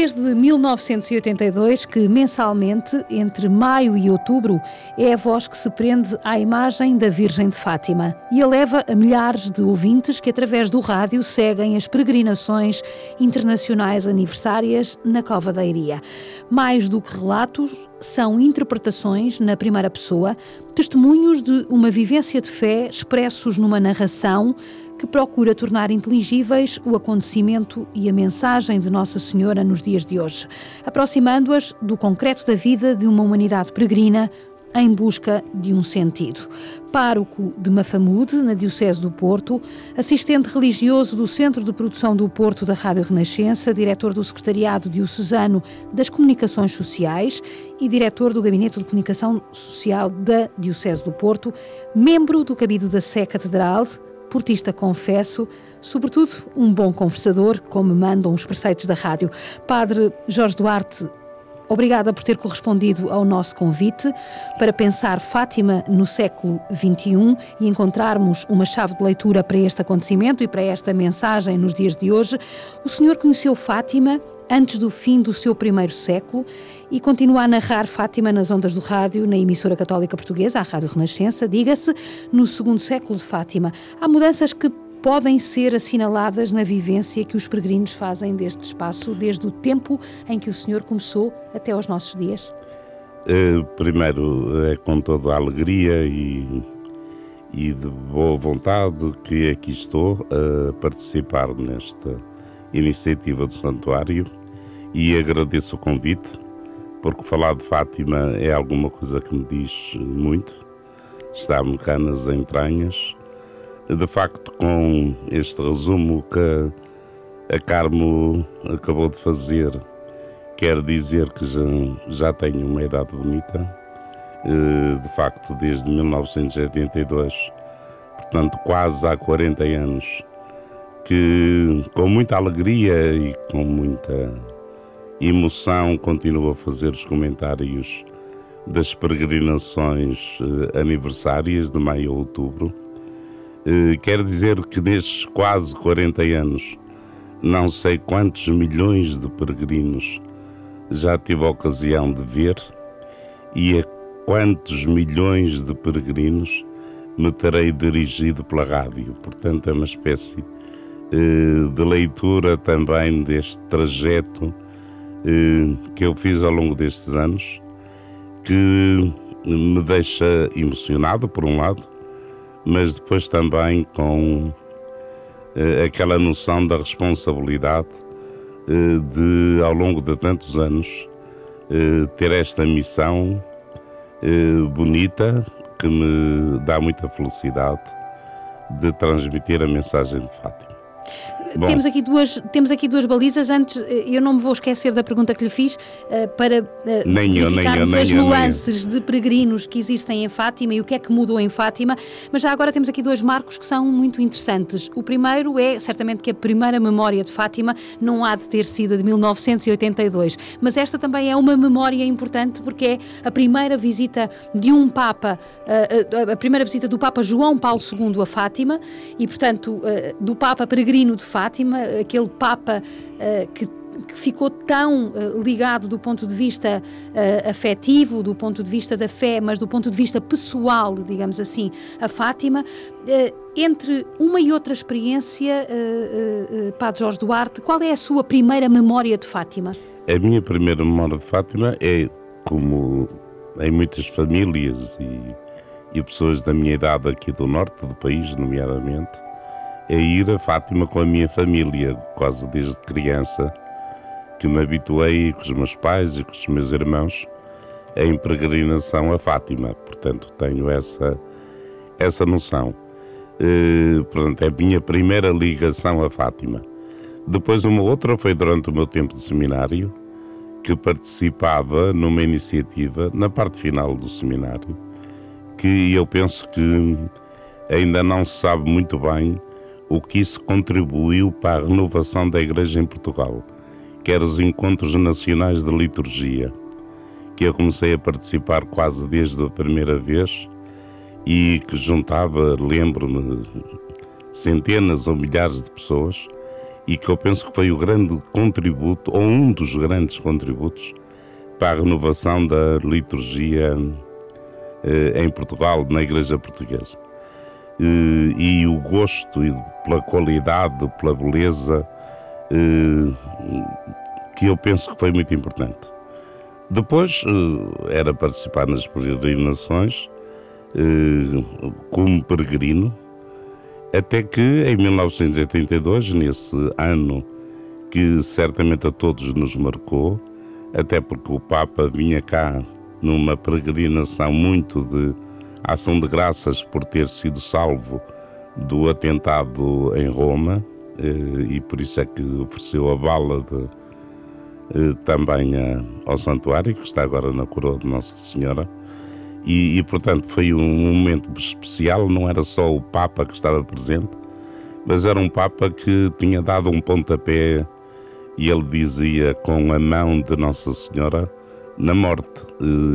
Desde 1982 que mensalmente, entre maio e outubro, é a voz que se prende à imagem da Virgem de Fátima e eleva a milhares de ouvintes que através do rádio seguem as peregrinações internacionais aniversárias na Cova da Iria. Mais do que relatos, são interpretações na primeira pessoa, testemunhos de uma vivência de fé expressos numa narração que procura tornar inteligíveis o acontecimento e a mensagem de Nossa Senhora nos dias de hoje, aproximando-as do concreto da vida de uma humanidade peregrina em busca de um sentido. Pároco de Mafamude, na Diocese do Porto, assistente religioso do Centro de Produção do Porto da Rádio Renascença, diretor do Secretariado Diocesano das Comunicações Sociais e diretor do Gabinete de Comunicação Social da Diocese do Porto, membro do Cabido da Sé Catedral, portista confesso, sobretudo um bom conversador, como mandam os preceitos da rádio. Padre Jorge Duarte, obrigada por ter correspondido ao nosso convite para pensar Fátima no século XXI e encontrarmos uma chave de leitura para este acontecimento e para esta mensagem nos dias de hoje. O senhor conheceu Fátima antes do fim do seu primeiro século e continua a narrar Fátima nas ondas do rádio, na emissora católica portuguesa, a Rádio Renascença, diga-se, no segundo século de Fátima. Há mudanças que podem ser assinaladas na vivência que os peregrinos fazem deste espaço, desde o tempo em que o Senhor começou até aos nossos dias? Uh, primeiro, é com toda a alegria e, e de boa vontade que aqui estou a participar nesta iniciativa do Santuário e agradeço o convite, porque falar de Fátima é alguma coisa que me diz muito, está-me cá nas entranhas. De facto, com este resumo que a Carmo acabou de fazer, quer dizer que já, já tenho uma idade bonita, eh, de facto, desde 1982, portanto, quase há 40 anos, que com muita alegria e com muita emoção continua a fazer os comentários das peregrinações eh, aniversárias de maio a outubro. Eh, quero dizer que nestes quase 40 anos, não sei quantos milhões de peregrinos já tive a ocasião de ver e a quantos milhões de peregrinos me terei dirigido pela rádio. Portanto, é uma espécie eh, de leitura também deste trajeto eh, que eu fiz ao longo destes anos, que me deixa emocionado, por um lado, mas depois também com eh, aquela noção da responsabilidade eh, de, ao longo de tantos anos, ter esta missão bonita que me dá muita felicidade de transmitir a mensagem de Fátima. Temos aqui, duas, temos aqui duas balizas. Antes, eh, eu não me vou esquecer da pergunta que lhe fiz para nem eu, nem eu, nem as nuances de peregrinos que existem em Fátima e o que é que mudou em Fátima. Mas já agora temos aqui dois marcos que são muito interessantes. O primeiro é, certamente, que a primeira memória de Fátima não há de ter sido de 1982, mas esta também é uma memória importante porque é a primeira visita de um Papa, uh, a primeira visita do Papa João Paulo II a Fátima e, portanto, do Papa peregrino de Fátima Fátima, aquele Papa uh, que que ficou tão uh, ligado do ponto de vista uh, afetivo, do ponto de vista da fé, mas do ponto de vista pessoal, digamos assim, a Fátima. Uh, entre uma e outra experiência, Padre Jorge Duarte, qual é a sua primeira memória de Fátima? A minha primeira memória de Fátima é, como em muitas famílias e, e pessoas da minha idade aqui do norte do país, nomeadamente, é ir a Fátima com a minha família, quase desde criança, que me habituei com os meus pais e com os meus irmãos em peregrinação a Fátima. Portanto, tenho essa, essa noção. Uh, portanto, é a minha primeira ligação a Fátima. Depois, uma outra foi durante o meu tempo de seminário, que participava numa iniciativa, na parte final do seminário, que eu penso que ainda não se sabe muito bem o que isso contribuiu para a renovação da Igreja em Portugal, quer os encontros nacionais de liturgia, que eu comecei a participar quase desde a primeira vez e que juntava, lembro-me, centenas ou milhares de pessoas e que eu penso que foi o grande contributo, ou um dos grandes contributos, para a renovação da liturgia eh, em Portugal, na Igreja Portuguesa. Eh, e o gosto pela qualidade, pela beleza, eh, que eu penso que foi muito importante. Depois eh, era participar nas peregrinações como peregrino, até que em 1982, nesse ano que certamente a todos nos marcou, até porque o Papa vinha cá numa peregrinação muito de ação de graças por ter sido salvo do atentado em Roma, eh, e por isso é que ofereceu a bala de, eh, também ao santuário, que está agora na coroa de Nossa Senhora. E, e, portanto foi um momento especial, não era só o Papa que estava presente, mas era um Papa que tinha dado um pontapé e ele dizia com a mão de Nossa Senhora na morte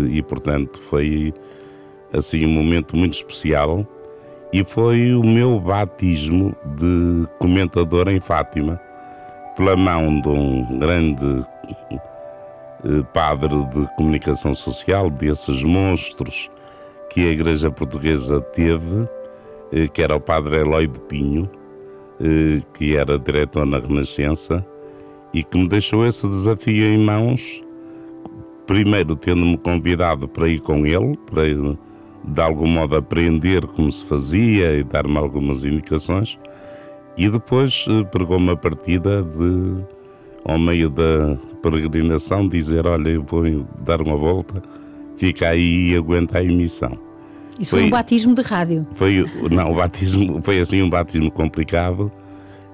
e portanto foi assim um momento muito especial e foi o meu batismo de comentador em Fátima pela mão de um grande eh, padre de comunicação social, desses monstros que a Igreja Portuguesa teve, eh, que era o padre Eloy de Pinho, eh, que era diretor na Renascença, e que me deixou esse desafio em mãos, primeiro tendo-me convidado para ir com ele, para de algum modo aprender como se fazia e dar-me algumas indicações, e depois pregou-me a partida de, ao meio da peregrinação, dizer: Olha, eu vou dar uma volta, fica aí e aguenta a emissão. Isso foi, foi um batismo de rádio? Foi, não, o batismo foi assim um batismo complicado,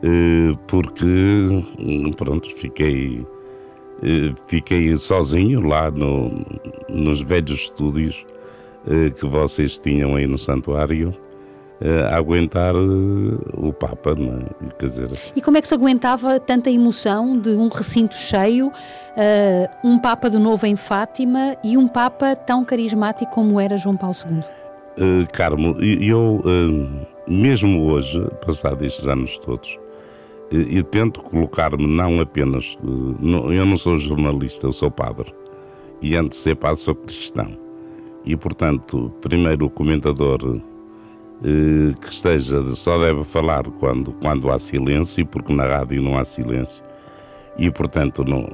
eh, porque, hum, pronto, fiquei, eh, fiquei sozinho lá no, nos velhos estúdios eh, que vocês tinham aí no santuário a aguentar o Papa, não é? Quer dizer... E como é que se aguentava tanta emoção de um recinto cheio, um Papa de novo em Fátima e um Papa tão carismático como era João Paulo II? Carmo, eu, mesmo hoje, passados estes anos todos, eu tento colocar-me não apenas. Eu não sou jornalista, eu sou padre. E antes de ser padre, sou cristão. E, portanto, primeiro o comentador que esteja só deve falar quando, quando há silêncio, porque na rádio não há silêncio. E, portanto, não,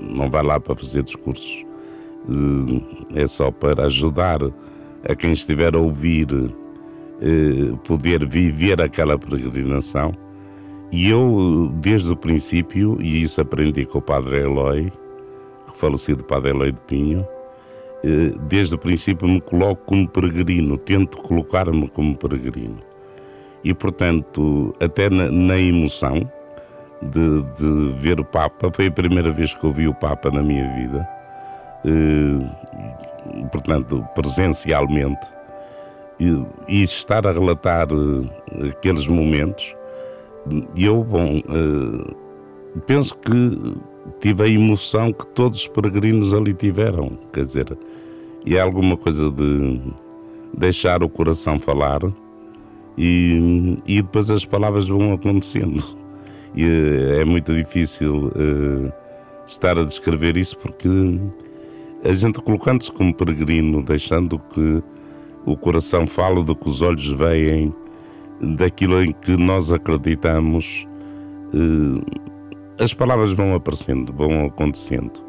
não vai lá para fazer discursos. É só para ajudar a quem estiver a ouvir eh, poder viver aquela peregrinação. E eu, desde o princípio, e isso aprendi com o Padre Eloy, falecido Padre Eloy de Pinho, eh, desde o princípio me coloco como peregrino, tento colocar-me como peregrino. E, portanto, até na, na emoção de, de, ver o Papa, foi a primeira vez que eu vi o Papa na minha vida. Eh, portanto, presencialmente, e, e estar a relatar uh, aqueles momentos, e eu, bom, penso que tive a emoção que todos os peregrinos ali tiveram, quer dizer, e é alguma coisa de deixar o coração falar e, e depois as palavras vão acontecendo. E uh, é muito difícil estar a descrever isso porque a gente colocando-se como peregrino, deixando que o coração fale do que os olhos veem, daquilo em que nós acreditamos, eh, as palavras vão aparecendo, vão acontecendo.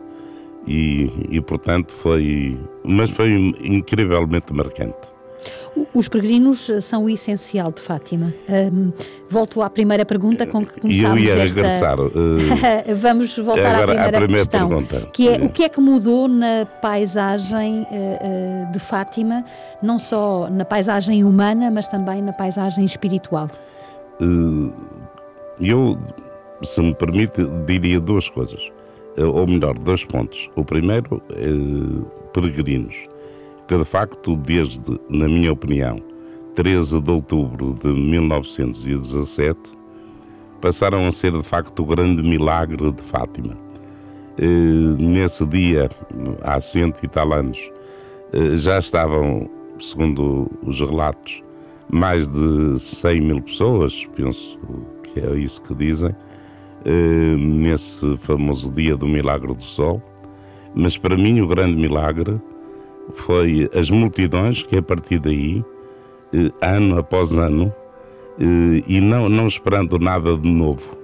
E, e portanto foi, mas foi incrivelmente marcante. Os peregrinos são o essencial de Fátima. Um, volto à primeira pergunta com que começámos Eu ia esta... regressar. Uh, Vamos voltar à primeira, primeira questão, pergunta. que é o que é que mudou na paisagem uh, uh, de Fátima, não só na paisagem humana, mas também na paisagem espiritual? eu, se me permite, diria duas coisas, ou melhor, dois pontos. O primeiro, peregrinos que de facto, desde, na minha opinião, 13 de outubro de 1917, passaram a ser de facto o grande milagre de Fátima. Eh, nesse dia, há cento e tal anos, eh, já estavam, segundo os relatos, mais de 100 mil pessoas, penso que é isso que dizem, nesse famoso dia do Milagre do Sol. Mas para mim o grande milagre foi as multidões que a partir daí, ano após ano, e não, não esperando nada de novo,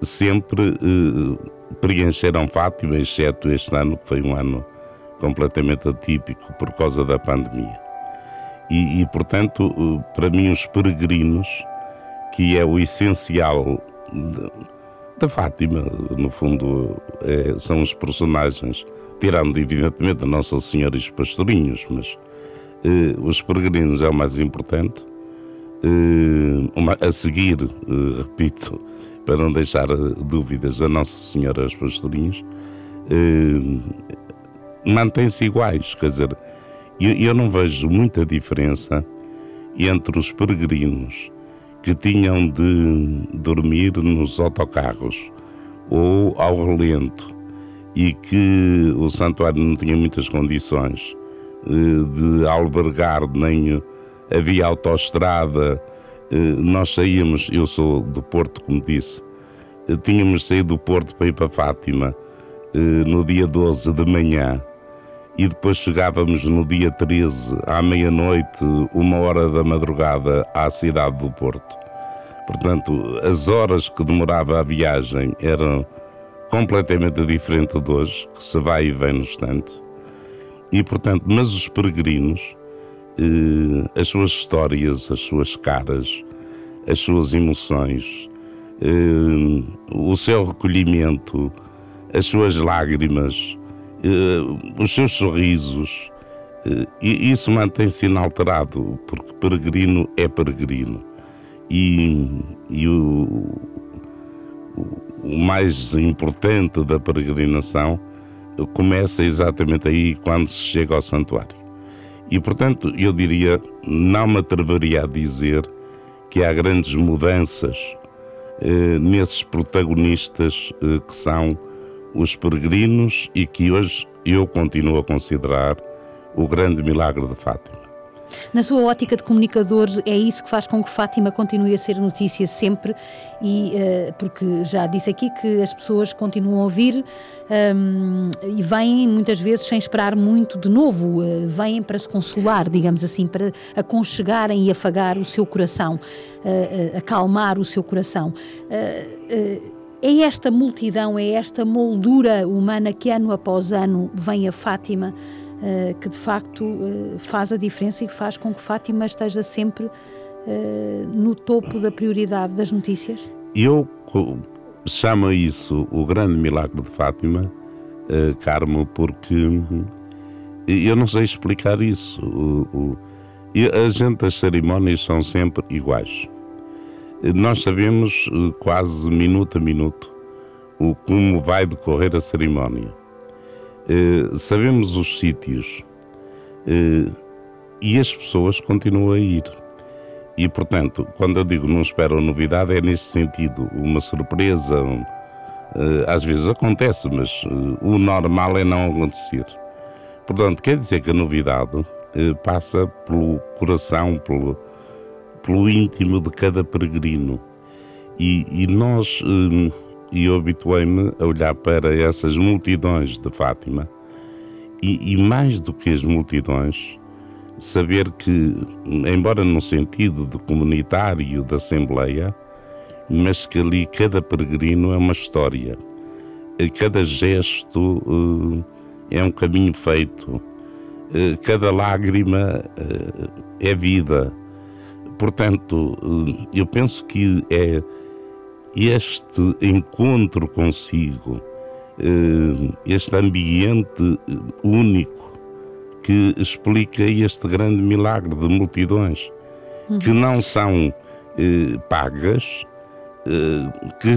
sempre preencheram Fátima, exceto este ano, que foi um ano completamente atípico por causa da pandemia. E, e, portanto, para mim, os peregrinos, que é o essencial da Fátima, no fundo, é, são os personagens, tirando evidentemente a Nossa Senhora e os pastorinhos, mas eh, os peregrinos é o mais importante. Eh, uma, a seguir, eh, repito, para não deixar dúvidas, a Nossa Senhora e os pastorinhos, mantêm-se iguais, quer dizer, eu, eu não vejo muita diferença entre os peregrinos que tinham de dormir nos autocarros ou ao relento e que o santuário não tinha muitas condições eh, de albergar, nem havia autoestrada. Eh, nós saíamos, eu sou do Porto, como disse, eh, tínhamos saído do Porto para ir para Fátima no dia 12 de manhã e depois chegávamos no dia 13, à meia-noite, uma hora da madrugada, à cidade do Porto. Portanto, as horas que demorava a viagem eram completamente diferentes de hoje, que se vai e vem no instante. E, portanto, mas os peregrinos, eh, as suas histórias, as suas caras, as suas emoções, eh, o seu recolhimento, as suas lágrimas, uh, os seus sorrisos, uh, e isso mantém-se inalterado, porque peregrino é peregrino. E, e o, o mais importante da peregrinação começa exatamente aí quando se chega ao santuário. E portanto, eu diria, não me atreveria a dizer que há grandes mudanças eh, nesses protagonistas eh, que são os peregrinos e que hoje eu continuo a considerar o grande milagre de Fátima. Na sua ótica de comunicador, é isso que faz com que Fátima continue a ser notícia sempre, e uh, porque já disse aqui que as pessoas continuam a ouvir um, e vêm muitas vezes sem esperar muito de novo, uh, vêm para se consolar, digamos assim, para aconchegarem e afagar o seu coração, uh, acalmar o seu coração é esta multidão, é esta moldura humana que ano após ano vem a Fátima, uh, que de facto uh, faz a diferença e faz com que Fátima esteja sempre uh, no topo da prioridade das notícias? Eu chamo isso o grande milagre de Fátima, Carmo, porque eu não sei explicar isso. A gente, as cerimónias são sempre iguais. Nós sabemos eh, quase minuto a minuto o como vai decorrer a cerimónia. Eh, sabemos os sítios eh, e as pessoas continuam a ir. E, portanto, quando eu digo não espero novidade, é neste sentido, uma surpresa. às vezes acontece, mas o normal é não acontecer. Portanto, quer dizer que a novidade passa pelo coração, pelo, pelo íntimo de cada peregrino. E, e nós, hum, e eu habituei-me a olhar para essas multidões de Fátima, e, e, mais do que as multidões, saber que, embora no sentido de comunitário da Assembleia, mas que ali cada peregrino é uma história, cada gesto uh, é um caminho feito, cada lágrima uh, é vida Portanto, eh, eu penso que é este encontro consigo, eh, este ambiente único que explica este grande milagre de multidões uhum. que não são eh, pagas, que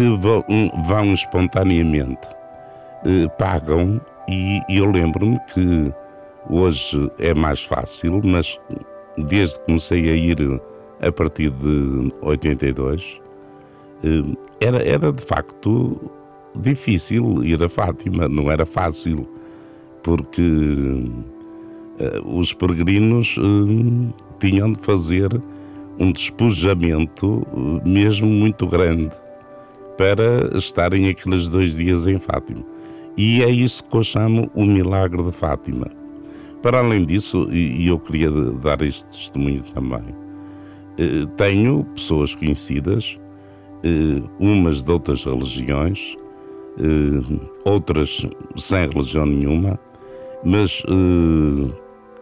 vão, espontaneamente, pagam, e eu lembro-me que hoje é mais fácil, mas desde que comecei a ir a partir de 82, eh, era, era de facto difícil ir a Fátima, não era fácil, porque eh, os peregrinos eh, tinham de fazer um despojamento mesmo muito grande, para estarem aqueles dois dias em Fátima. E é isso que eu chamo o milagre de Fátima. Para além disso, e eu queria dar este testemunho também, tenho pessoas conhecidas, eh, umas de outras religiões, eh, outras sem religião nenhuma, mas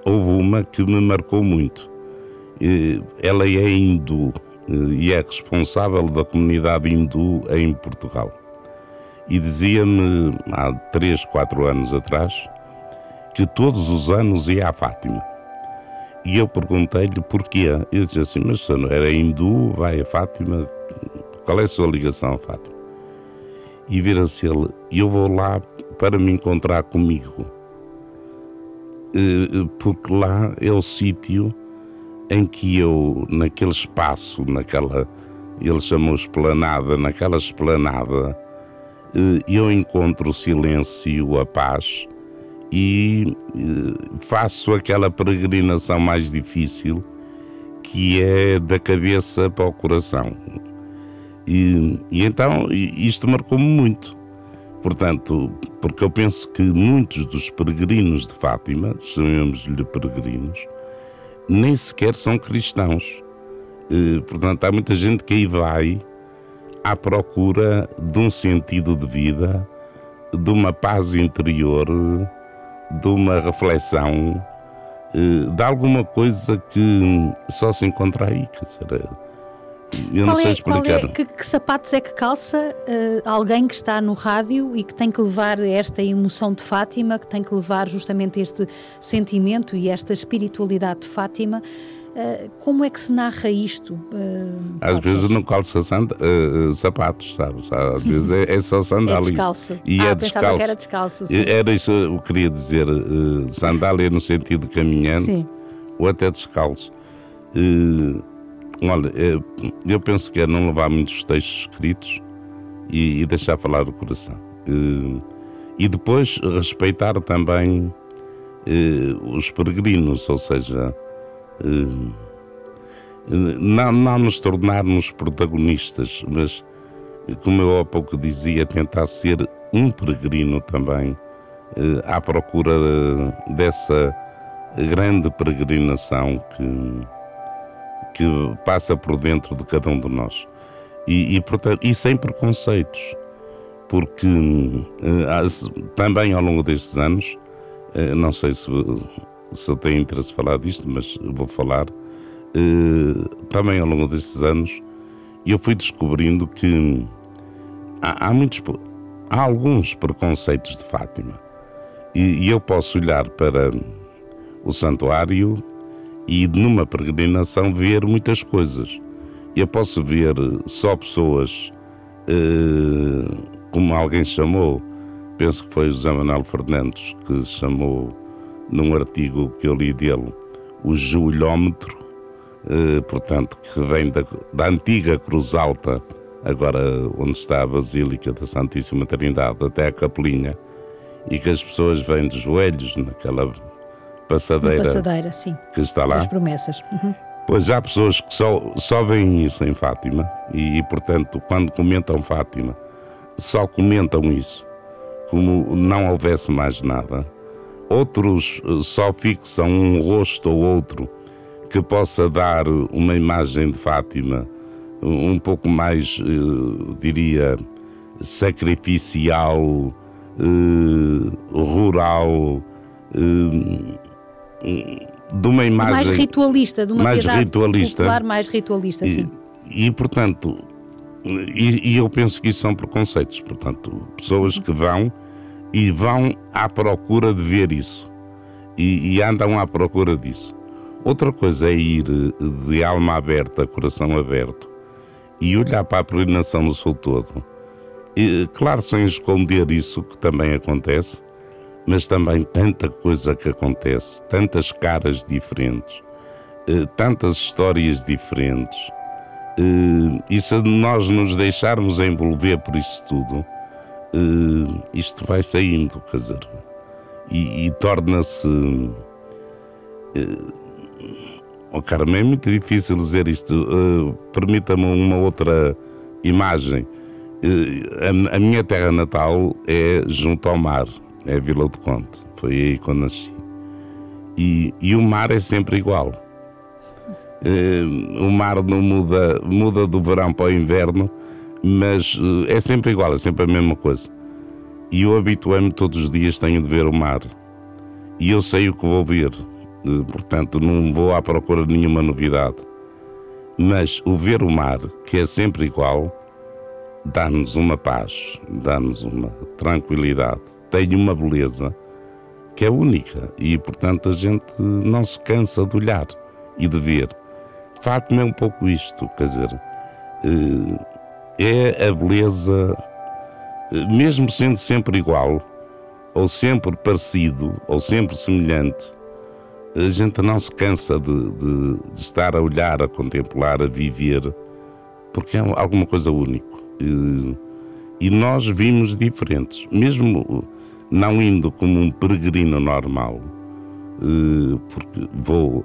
houve uma que me marcou muito. Ela é hindu e é responsável da comunidade hindu em Portugal. E dizia-me há 3, 4 anos atrás que todos os anos ia a Fátima. E eu perguntei-lhe porquê. Ele disse assim: Mas se não era hindu, vai a Fátima, qual é a sua ligação a Fátima? E vira-se ele: Eu vou lá para me encontrar comigo. Eh, porque lá é o sítio em que eu, naquele espaço, naquela, ele chamou esplanada, naquela esplanada, eh, eu encontro o silêncio, a paz e eh, faço aquela peregrinação mais difícil que é da cabeça para o coração. E, e então isto marcou-me muito. Portanto, porque eu penso que muitos dos peregrinos de Fátima, chamemos-lhe peregrinos, nem sequer são cristãos. E, portanto, há muita gente que aí vai à procura de um sentido de vida, de uma paz interior, de uma reflexão, eh, de alguma coisa que só se encontra aí. Quer dizer, eu não sei é, explicar. É, que, que, sapatos é que calça uh, alguém que está no rádio e que tem que levar esta emoção de Fátima, que tem que levar justamente este sentimento e esta espiritualidade de Fátima? Uh, como é que se narra isto? Uh, Às vezes não calça sapatos, sabes? Às vezes é, é só sandália. É descalço. E ah, é descalço. Que era descalço. Sim. Era isso que eu queria dizer. sandália no sentido de caminhante sim. ou até descalço. Olha, eu penso que é não levar muitos textos escritos e, e deixar falar o coração. E depois respeitar também os peregrinos, ou seja, não, não nos tornarmos protagonistas, mas, como eu há pouco dizia, tentar ser um peregrino também à procura dessa grande peregrinação que que passa por dentro de cada um de nós. E, e, portanto, e sem preconceitos, porque uh, também ao longo destes anos, não sei se, se tenho interesse falar disto, mas vou falar, uh, também ao longo destes anos, eu fui descobrindo que há, há muitos, há alguns preconceitos de Fátima. E, e eu posso olhar para o santuário e numa peregrinação ver muitas coisas. Eu posso ver só pessoas, eh, como alguém chamou, penso que foi José Manuel Fernandes, que chamou num artigo que eu li dele o joelhómetro, eh, portanto, que vem da, da antiga Cruz Alta, agora onde está a Basílica da Santíssima Trindade, até a Capelinha, e que as pessoas vêm de joelhos naquela passadeira, passadeira sim, que está lá. As promessas. Uhum. Pois há pessoas que só, só veem isso em Fátima e, portanto, quando comentam Fátima, só comentam isso, como não houvesse mais nada. Outros eh, só fixam um rosto ou outro que possa dar uma imagem de Fátima um pouco mais, eh, diria, sacrificial, eh, rural, de uma imagem mais ritualista, de uma mais ritualista, popular mais ritualista, e, sim. E portanto, e, e, eu penso que isso são preconceitos, portanto, pessoas que vão e vão à procura de ver isso e, e andam à procura disso. Outra coisa é ir de alma aberta, coração aberto e olhar para a peregrinação no seu todo. E, claro, sem esconder isso que também acontece, mas também tanta coisa que acontece, tantas caras diferentes, eh, tantas histórias diferentes. Eh, e se nós nos deixarmos envolver por isso tudo, eh, isto vai saindo, quer dizer, e, e torna-se. Oh, Carmen, é muito difícil dizer isto. Permita-me uma outra imagem. a, a, minha terra natal é junto ao mar, é Vila do Conde. Foi aí que eu nasci. E, e o mar é sempre igual. o mar não muda, muda do verão para o inverno, mas é sempre igual, é sempre a mesma coisa. E eu habituei-me todos os dias, tenho de ver o mar. E eu sei o que vou ver, portanto não vou à procura de nenhuma novidade. Mas o ver o mar, que é sempre igual, dá-nos uma paz, dá-nos uma tranquilidade, tem uma beleza que é única e, portanto, a gente não se cansa de olhar e de ver. É um pouco isto, quer dizer, eh, é a beleza, eh, mesmo sendo sempre igual, ou sempre parecido, ou sempre semelhante, a gente não se cansa de, de, de estar a olhar, a contemplar, a viver, porque é alguma coisa única. E nós vimos diferentes, mesmo não indo como um peregrino normal, porque vou,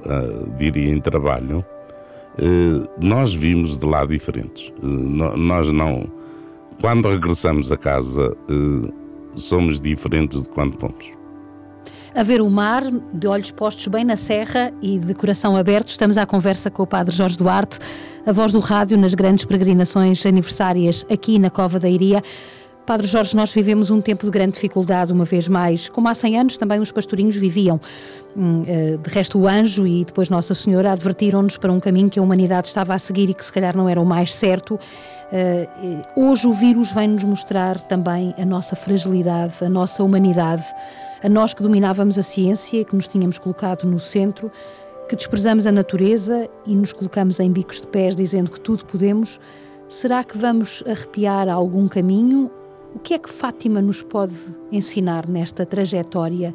diria, em trabalho, nós vimos de lá diferentes. Nós não. Quando regressamos a casa, somos diferentes de quando fomos a ver o mar, de olhos postos bem na serra e de coração aberto. Estamos à conversa com o Padre Jorge Duarte, a voz do rádio nas grandes peregrinações aniversárias aqui na Cova da Iria. Padre Jorge, nós vivemos um tempo de grande dificuldade, uma vez mais. Como há 100 anos também os pastorinhos viviam. Hum, eh, de resto, o anjo e depois Nossa Senhora advertiram-nos para um caminho que a humanidade estava a seguir e que se calhar não era o mais certo. Eh, hoje o vírus vem-nos mostrar também a nossa fragilidade, a nossa humanidade a nós que dominávamos a ciência, que nos tínhamos colocado no centro, que desprezamos a natureza e nos colocamos em bicos de pés dizendo que tudo podemos, será que vamos arrepiar algum caminho? O que é que Fátima nos pode ensinar nesta trajetória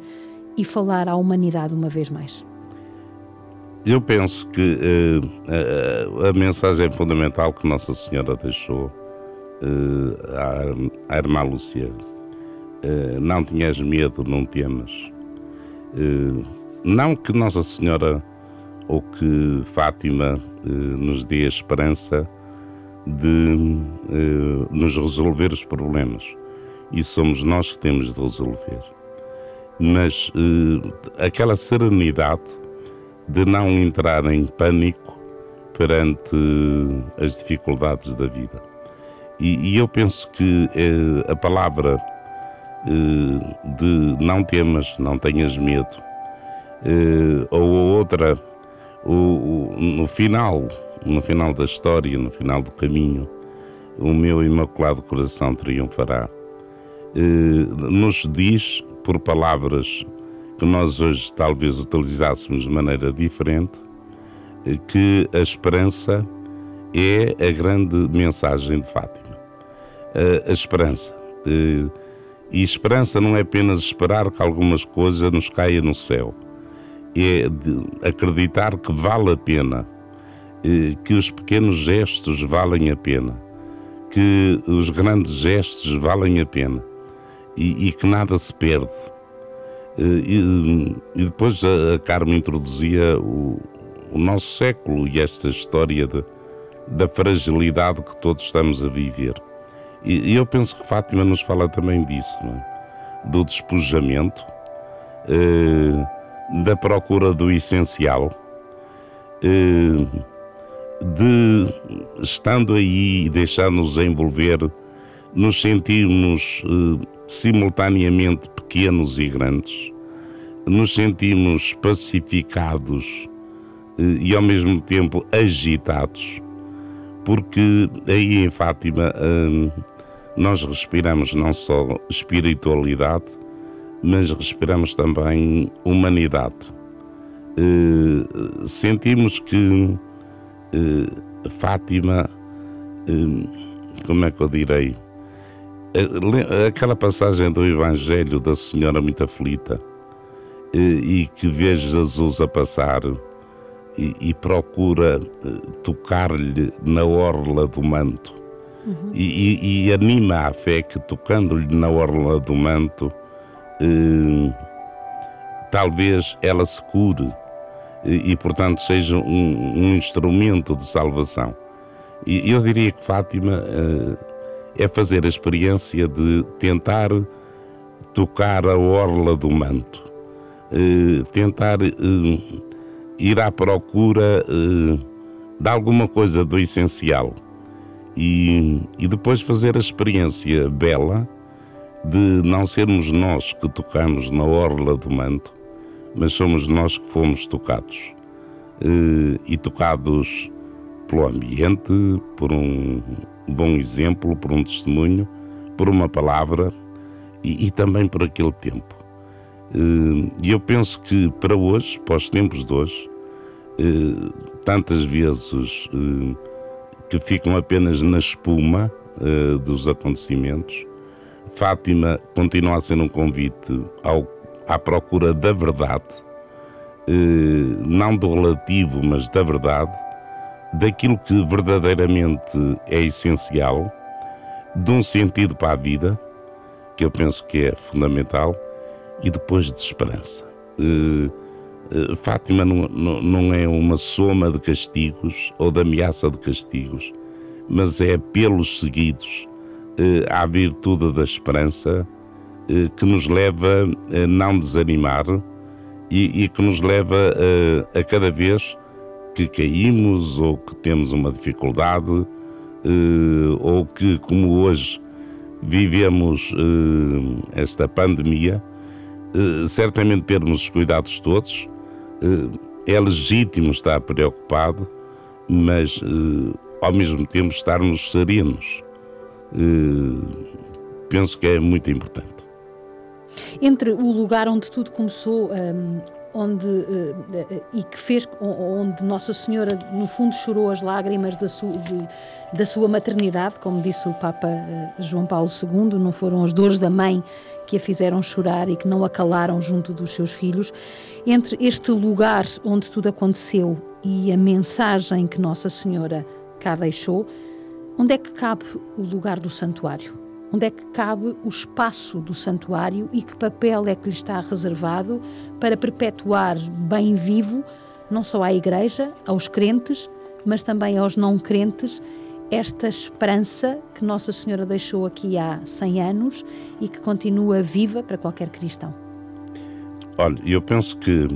e falar à humanidade uma vez mais? Eu penso que uh, a, a, mensagem fundamental que Nossa Senhora deixou uh, à, à irmã Lúcia eh, não tinhas medo, não temas. Uh, não que Nossa Senhora ou que Fátima uh, nos dê esperança de nos resolver os problemas. E somos nós que temos de resolver. Mas aquela serenidade de não entrar em pânico perante as dificuldades da vida. E, e eu penso que a palavra eh, de não temas, não tenhas medo. Eh, ou outra, no final, no final da história, no final do caminho, o meu imaculado coração triunfará. Eh, nos diz, por palavras que nós hoje talvez utilizássemos de maneira diferente, que a esperança é a grande mensagem de Fátima. A esperança. E esperança não é apenas esperar que algumas coisas nos caia no céu. É acreditar que vale a pena, eh, que os pequenos gestos valem a pena, que os grandes gestos valem a pena e, e que nada se perde. Eh, e, e depois a, Carmen introduzia o, o, nosso século e esta história de, da fragilidade que todos estamos a viver. E, e eu penso que Fátima nos fala também disso, é? do despojamento, eh, da procura do essencial, eh, de estando aí e deixando-nos envolver, nos sentirmos eh, simultaneamente pequenos e grandes, nos sentimos pacificados eh, e ao mesmo tempo agitados porque aí em Fátima nós respiramos não só espiritualidade, mas respiramos também humanidade. Uh, sentimos que uh, Fátima, uh, como é que eu direi? Aquela passagem do Evangelho da Senhora muito aflita e que vê Jesus a passar e, e procura tocar-lhe na orla do manto. Uhum. E, e, anima a fé que, tocando-lhe na orla do manto, eh, talvez ela se cure e, e portanto, seja um, um, instrumento de salvação. E eu diria que Fátima eh, é fazer a experiência de tentar tocar a orla do manto, eh, tentar eh, ir à procura eh, de alguma coisa do essencial e, e depois fazer a experiência bela de não sermos nós que tocamos na orla do manto, mas somos nós que fomos tocados. E tocados pelo ambiente, por um bom exemplo, por um testemunho, por uma palavra e, e também por aquele tempo. Eh, e eu penso que para hoje, para os tempos de hoje, eh, tantas vezes eh, que ficam apenas na espuma dos acontecimentos, Fátima continua a ser um convite ao, à procura da verdade, não do relativo, mas da verdade, daquilo que verdadeiramente é essencial, de um sentido para a vida, que eu penso que é fundamental, e depois de esperança. Uh, uh, Fátima não, não, não, é uma soma de castigos ou de ameaça de castigos, mas é pelos seguidos à virtude da esperança que nos leva a não desanimar e, e que nos leva a, a cada vez que caímos ou que temos uma dificuldade eh, ou que, como hoje, vivemos eh, esta pandemia, eh, certamente termos os cuidados todos. É legítimo estar preocupado, mas ao mesmo tempo estarmos serenos. Penso que é muito importante. Entre o lugar onde tudo começou, um, onde uh, uh, e que fez onde Nossa Senhora no fundo chorou as lágrimas da, su, de, da sua maternidade, como disse o Papa João Paulo II, não foram as dores da mãe que a fizeram chorar e que não a calaram junto dos seus filhos. Entre este lugar onde tudo aconteceu e a mensagem que Nossa Senhora cá deixou, onde é que cabe o lugar do santuário? onde é que cabe o espaço do santuário e que papel é que lhe está reservado para perpetuar bem vivo, não só à Igreja, aos crentes, mas também aos não crentes, esta esperança que Nossa Senhora deixou aqui há 100 anos e que continua viva para qualquer cristão. Olha, eu penso que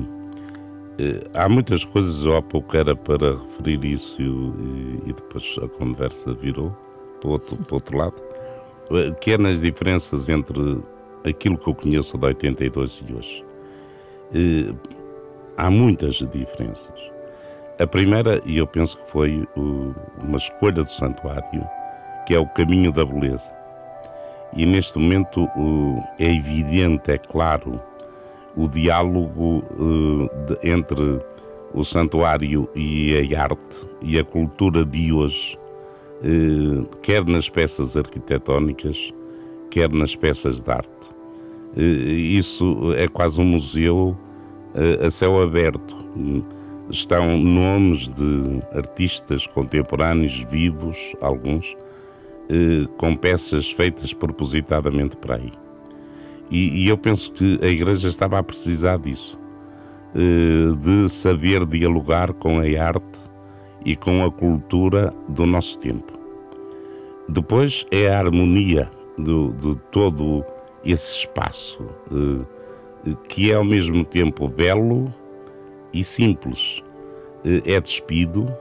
há muitas coisas, eu há pouco era para referir isso e, e depois a conversa virou para o outro, para outro lado quer nas diferenças entre aquilo que eu conheço de 82 e hoje. Eh, há muitas diferenças. A primeira, e eu penso que foi uma escolha do santuário, que é o caminho da beleza. E neste momento é evidente, é claro, o diálogo eh, entre o santuário e a arte e a cultura de hoje eh, quer nas peças arquitetónicas, quer nas peças de arte. Eh, isso é quase um museu a céu aberto. Estão nomes de artistas contemporâneos vivos, alguns, com peças feitas propositadamente para aí. E, eu penso que a Igreja estava a precisar disso, de saber dialogar com a arte e com a cultura do nosso tempo. Depois é a harmonia do, de todo esse espaço, eh, que é ao mesmo tempo belo e simples. Eh, é despido,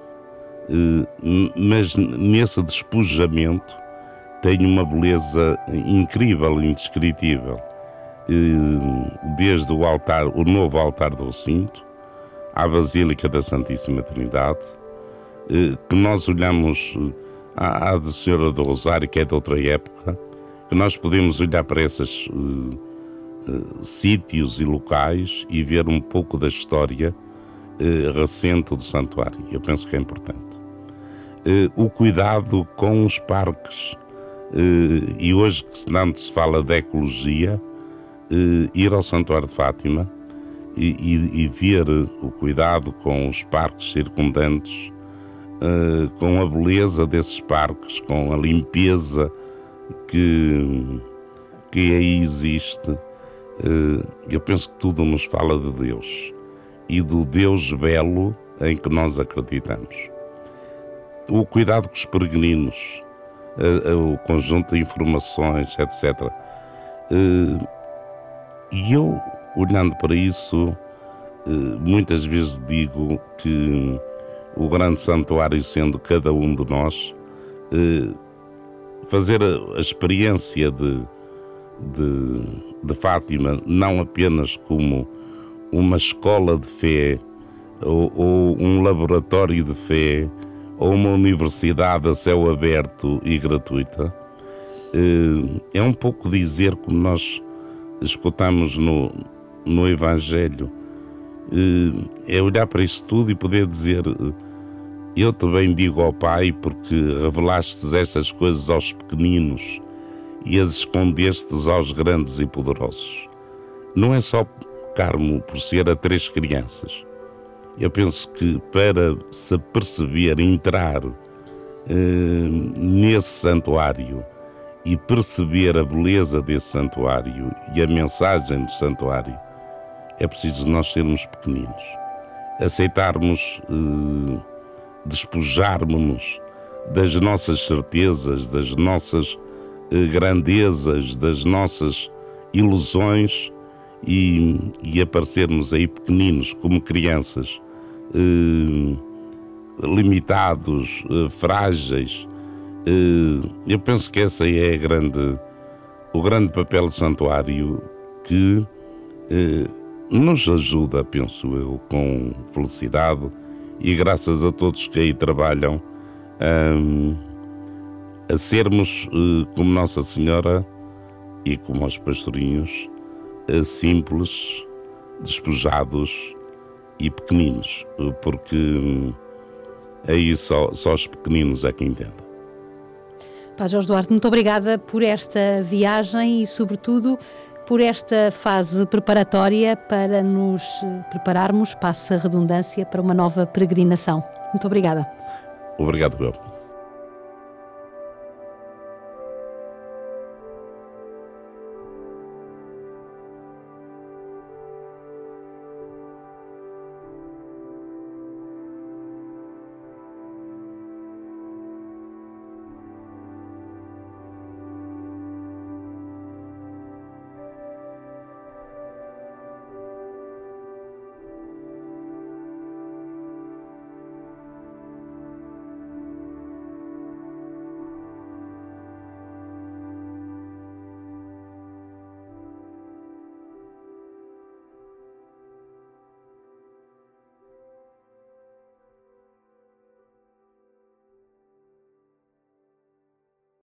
eh, mas nesse despojamento tem uma beleza incrível, indescritível. Desde o altar, o novo altar do recinto, à Basílica da Santíssima Trindade, que nós olhamos à, à do Senhora do Rosário, que é de outra época, que nós podemos olhar para esses uh, uh, sítios e locais e ver um pouco da história uh, recente do santuário. Eu penso que é importante. o cuidado com os parques. e hoje, que tanto se fala de ecologia, ir ao Santuário de Fátima e, e, e ver o cuidado com os parques circundantes uh, com a beleza desses parques, com a limpeza que, que aí existe. Uh, eu penso que tudo nos fala de Deus e do Deus belo em que nós acreditamos. O cuidado com os peregrinos, o conjunto de informações, etc. E eu, olhando para isso, muitas vezes digo que o grande santuário sendo cada um de nós, fazer a, experiência de, de, de Fátima não apenas como uma escola de fé ou, ou, um laboratório de fé ou uma universidade a céu aberto e gratuita eh, é um pouco dizer como nós escutamos no, no Evangelho eh, é olhar para isto tudo e poder dizer eu também digo ao Pai, porque revelastes estas coisas aos pequeninos e as escondestes aos grandes e poderosos. Não é só Carmo por ser a três crianças. Eu penso que para se perceber, entrar eh, nesse santuário e perceber a beleza desse santuário e a mensagem do santuário, é preciso nós sermos pequeninos, aceitarmos. Eh, despojarmos-nos das nossas certezas, das nossas eh, grandezas, das nossas ilusões e, e aparecermos aí pequeninos, como crianças, eh, limitados, eh, frágeis. Eh, eu penso que essa é grande, o grande papel do santuário que eh, nos ajuda, penso eu, com felicidade e graças a todos que aí trabalham, um, a sermos como Nossa Senhora e como os pastorinhos, simples, despojados e pequeninos, porque aí só, só os pequeninos é que entendem. Pá Jorge Duarte, muito obrigada por esta viagem e, sobretudo, por esta fase preparatória para nos prepararmos, passa a redundância, para uma nova peregrinação. Muito obrigada. Obrigado, eu.